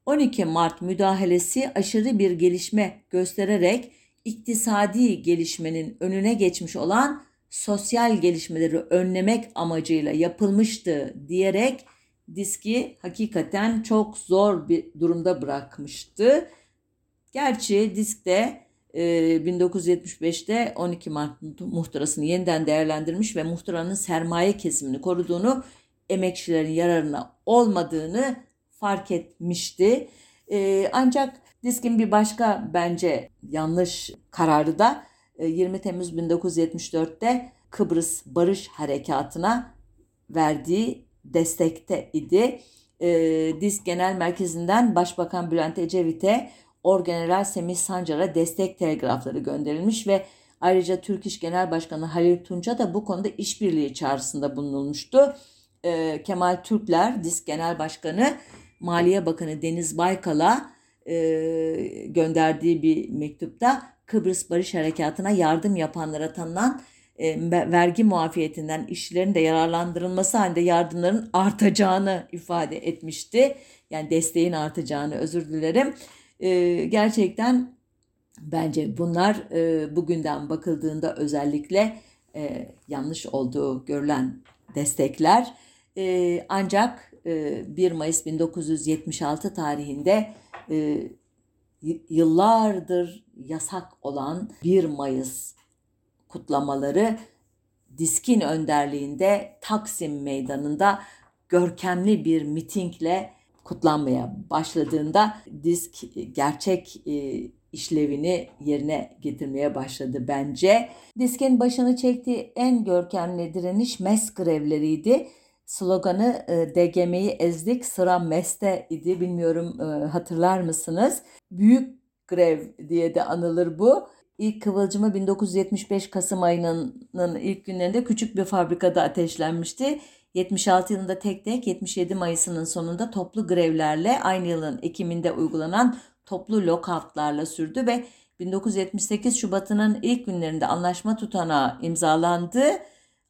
12 Mart müdahalesi aşırı bir gelişme göstererek iktisadi gelişmenin önüne geçmiş olan sosyal gelişmeleri önlemek amacıyla yapılmıştı diyerek diski hakikaten çok zor bir durumda bırakmıştı. Gerçi diskte e, 1975'te 12 Mart muhtırasını yeniden değerlendirmiş ve muhtıranın sermaye kesimini koruduğunu, emekçilerin yararına olmadığını fark etmişti. E, ancak diskin bir başka bence yanlış kararı da 20 e, Temmuz 1974'te Kıbrıs Barış Harekatı'na verdiği destekte idi. E, DİSK Genel Merkezi'nden Başbakan Bülent Ecevit'e Orgeneral Semih Sancar'a destek telgrafları gönderilmiş ve ayrıca Türk İş Genel Başkanı Halil Tunca da bu konuda işbirliği çağrısında bulunulmuştu. E, Kemal Türkler, DİSK Genel Başkanı Maliye Bakanı Deniz Baykal'a e, gönderdiği bir mektupta Kıbrıs Barış Harekatı'na yardım yapanlara tanınan e, vergi muafiyetinden işçilerin de yararlandırılması halinde yardımların artacağını ifade etmişti. Yani desteğin artacağını özür dilerim. E, gerçekten bence bunlar e, bugünden bakıldığında özellikle yanlış olduğu görülen destekler. ancak 1 Mayıs 1976 tarihinde yıllardır yasak olan 1 Mayıs kutlamaları Diskin önderliğinde Taksim Meydanı'nda görkemli bir mitingle kutlanmaya başladığında disk gerçek e, işlevini yerine getirmeye başladı bence. Diskin başını çektiği en görkemli direniş MES grevleriydi. Sloganı e, DGM'yi ezdik sıra MES'te idi. Bilmiyorum e, hatırlar mısınız? Büyük grev diye de anılır bu. İlk kıvılcımı 1975 Kasım ayının ilk günlerinde küçük bir fabrikada ateşlenmişti. 76 yılında tek tek 77 Mayıs'ının sonunda toplu grevlerle aynı yılın Ekim'inde uygulanan toplu lockoutlarla sürdü ve 1978 Şubat'ının ilk günlerinde anlaşma tutanağı imzalandı.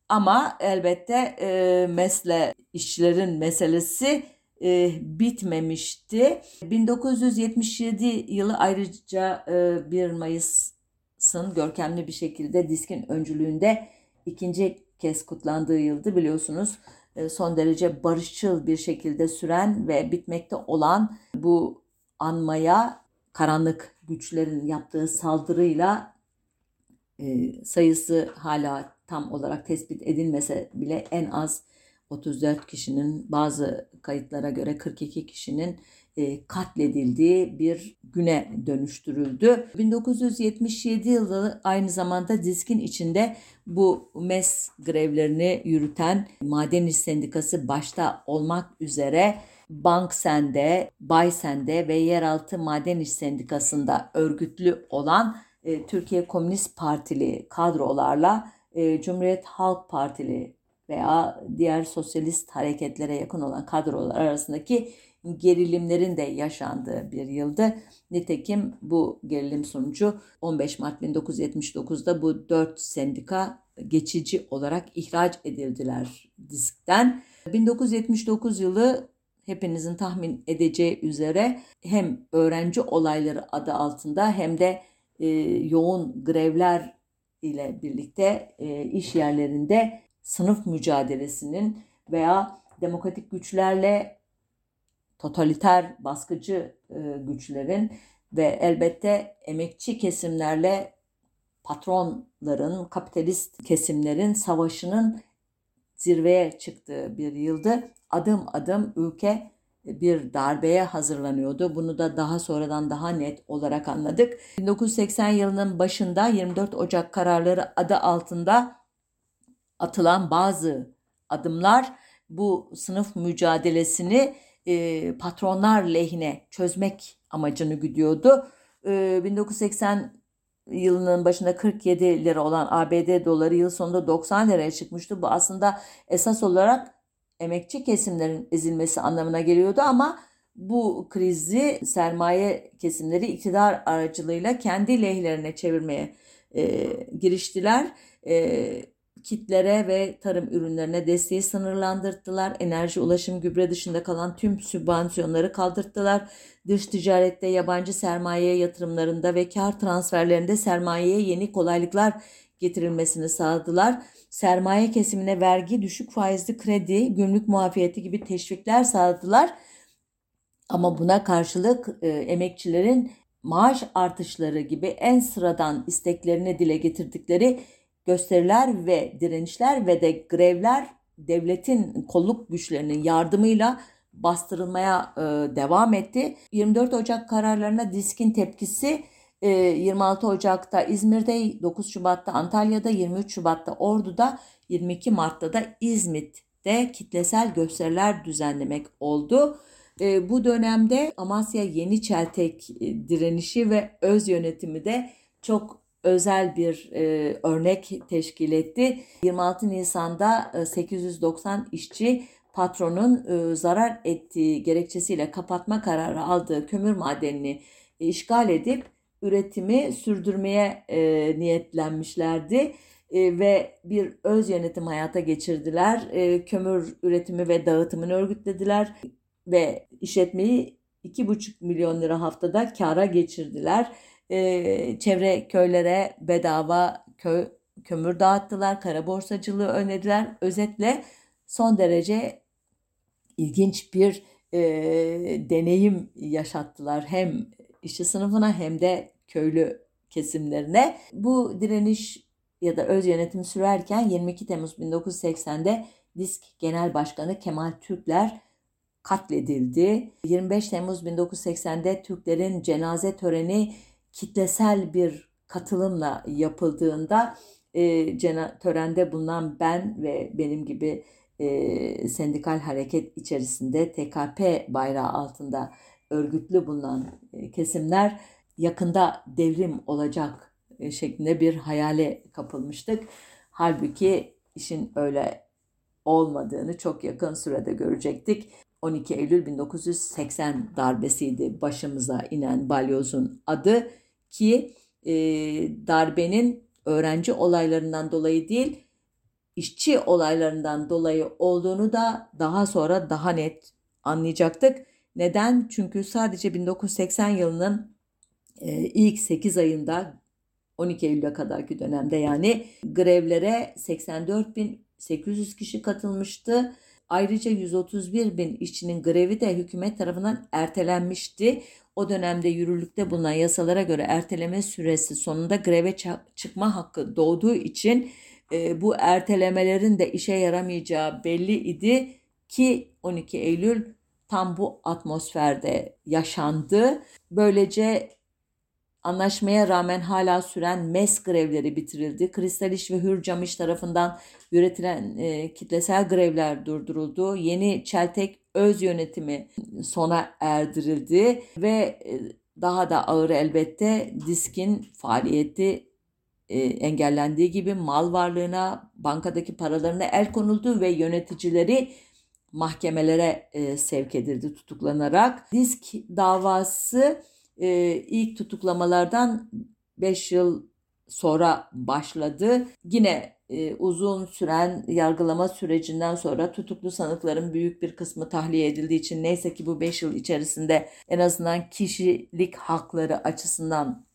Ama elbette e, mesle işçilerin meselesi e, bitmemişti. 1977 yılı ayrıca e, 1 Mayıs'ın görkemli bir şekilde diskin öncülüğünde ikinci kez kutlandığı yıldı biliyorsunuz. E, son derece barışçıl bir şekilde süren ve bitmekte olan bu anmaya karanlık güçlerin yaptığı saldırıyla e, sayısı hala tam olarak tespit edilmese bile en az 34 kişinin bazı kayıtlara göre 42 kişinin e, katledildiği bir güne dönüştürüldü. 1977 yılı aynı zamanda diskin içinde bu MES grevlerini yürüten Maden İş Sendikası başta olmak üzere Banksen'de, Baysen'de ve Yeraltı Maden İş Sendikası'nda örgütlü olan e, Türkiye Komünist Partili kadrolarla e, Cumhuriyet Halk Partili veya diğer sosyalist hareketlere yakın olan kadrolar arasındaki gerilimlerin de yaşandığı bir yıldı. Nitekim bu gerilim sonucu 15 Mart 1979'da bu dört sendika geçici olarak ihraç edildiler diskten. 1979 yılı hepinizin tahmin edeceği üzere hem öğrenci olayları adı altında hem de e, yoğun grevler ile birlikte e, iş yerlerinde sınıf mücadelesinin veya demokratik güçlerle totaliter baskıcı e, güçlerin ve elbette emekçi kesimlerle patronların, kapitalist kesimlerin savaşının zirveye çıktığı bir yıldı. Adım adım ülke bir darbeye hazırlanıyordu. Bunu da daha sonradan daha net olarak anladık. 1980 yılının başında 24 Ocak kararları adı altında atılan bazı adımlar bu sınıf mücadelesini e, patronlar lehine çözmek amacını güdüyordu. E, 1980 yılının başında 47 lira olan ABD doları yıl sonunda 90 liraya çıkmıştı. Bu aslında esas olarak emekçi kesimlerin ezilmesi anlamına geliyordu ama bu krizi sermaye kesimleri iktidar aracılığıyla kendi lehlerine çevirmeye e, giriştiler. E, kitlere ve tarım ürünlerine desteği sınırlandırdılar. Enerji, ulaşım, gübre dışında kalan tüm sübvansiyonları kaldırttılar. Dış ticarette, yabancı sermaye yatırımlarında ve kar transferlerinde sermayeye yeni kolaylıklar getirilmesini sağladılar. Sermaye kesimine vergi, düşük faizli kredi, gümrük muafiyeti gibi teşvikler sağladılar. Ama buna karşılık e, emekçilerin maaş artışları gibi en sıradan isteklerini dile getirdikleri gösteriler ve direnişler ve de grevler devletin kolluk güçlerinin yardımıyla bastırılmaya e, devam etti. 24 Ocak kararlarına diskin tepkisi 26 e, Ocak'ta İzmir'de, 9 Şubat'ta Antalya'da, 23 Şubat'ta Ordu'da, 22 Mart'ta da İzmit'te kitlesel gösteriler düzenlemek oldu. Bu dönemde Amasya Yeniçeltek e, direnişi ve öz yönetimi de çok özel bir örnek teşkil etti. 26 Nisan'da e, 890 işçi patronun zarar ettiği gerekçesiyle kapatma kararı aldığı kömür madenini işgal edip üretimi sürdürmeye e, niyetlenmişlerdi e, ve bir öz yönetim hayata geçirdiler. E, kömür üretimi ve dağıtımını örgütlediler ve işletmeyi 2,5 milyon lira haftada kara geçirdiler e, çevre köylere bedava köy, kömür dağıttılar, kara borsacılığı önlediler. Özetle son derece ilginç bir e, deneyim yaşattılar hem işçi sınıfına hem de köylü kesimlerine. Bu direniş ya da öz yönetim sürerken 22 Temmuz 1980'de Disk Genel Başkanı Kemal Türkler katledildi. 25 Temmuz 1980'de Türklerin cenaze töreni kitlesel bir katılımla yapıldığında e, törende bulunan ben ve benim gibi e, sendikal hareket içerisinde TKP bayrağı altında örgütlü bulunan e, kesimler yakında devrim olacak e, şeklinde bir hayale kapılmıştık. Halbuki işin öyle olmadığını çok yakın sürede görecektik. 12 Eylül 1980 darbesiydi başımıza inen balyozun adı ki e, darbenin öğrenci olaylarından dolayı değil işçi olaylarından dolayı olduğunu da daha sonra daha net anlayacaktık. Neden? Çünkü sadece 1980 yılının e, ilk 8 ayında 12 Eylül'e kadarki dönemde yani grevlere 84.800 kişi katılmıştı. Ayrıca 131 bin işçinin grevi de hükümet tarafından ertelenmişti. O dönemde yürürlükte bulunan yasalara göre erteleme süresi sonunda greve çıkma hakkı doğduğu için e, bu ertelemelerin de işe yaramayacağı belli idi ki 12 Eylül tam bu atmosferde yaşandı. Böylece Anlaşmaya rağmen hala süren MES grevleri bitirildi. Kristal İş ve Hür Cam İş tarafından üretilen e, kitlesel grevler durduruldu. Yeni Çeltek öz yönetimi sona erdirildi ve e, daha da ağır elbette diskin faaliyeti e, engellendiği gibi mal varlığına, bankadaki paralarına el konuldu ve yöneticileri mahkemelere e, sevk edildi tutuklanarak. Disk davası e, ilk tutuklamalardan 5 yıl sonra başladı. Yine e, uzun süren yargılama sürecinden sonra tutuklu sanıkların büyük bir kısmı tahliye edildiği için neyse ki bu 5 yıl içerisinde en azından kişilik hakları açısından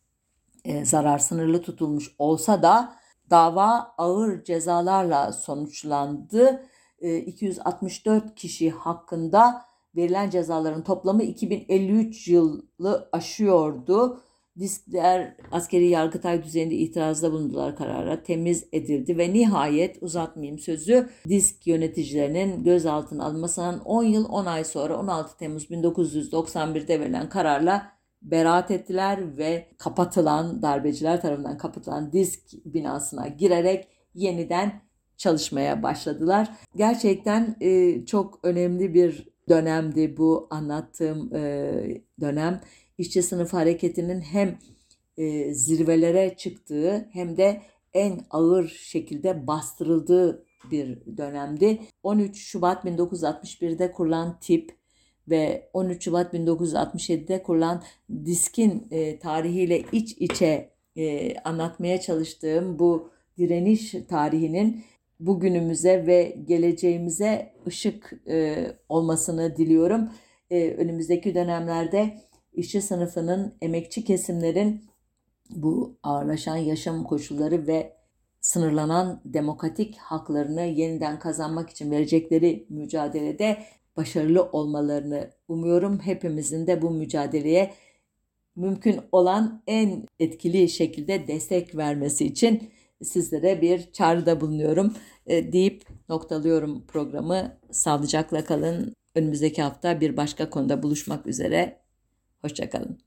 e, zarar sınırlı tutulmuş olsa da dava ağır cezalarla sonuçlandı. E, 264 kişi hakkında verilen cezaların toplamı 2053 yılı aşıyordu. Diskler askeri yargıtay düzeyinde itirazda bulundular karara temiz edildi ve nihayet uzatmayayım sözü disk yöneticilerinin gözaltına alınmasından 10 yıl 10 ay sonra 16 Temmuz 1991'de verilen kararla beraat ettiler ve kapatılan darbeciler tarafından kapatılan disk binasına girerek yeniden çalışmaya başladılar. Gerçekten e, çok önemli bir dönemdi bu anlattığım e, dönem. İşçi sınıf hareketinin hem e, zirvelere çıktığı hem de en ağır şekilde bastırıldığı bir dönemdi. 13 Şubat 1961'de kurulan tip ve 13 Şubat 1967'de kurulan diskin e, tarihiyle iç içe e, anlatmaya çalıştığım bu direniş tarihinin bugünümüze ve geleceğimize ışık e, olmasını diliyorum. E, önümüzdeki dönemlerde işçi sınıfının, emekçi kesimlerin bu ağırlaşan yaşam koşulları ve sınırlanan demokratik haklarını yeniden kazanmak için verecekleri mücadelede başarılı olmalarını umuyorum. Hepimizin de bu mücadeleye mümkün olan en etkili şekilde destek vermesi için sizlere bir çağrıda bulunuyorum e, deyip noktalıyorum programı. Sağlıcakla kalın. Önümüzdeki hafta bir başka konuda buluşmak üzere. Hoşçakalın.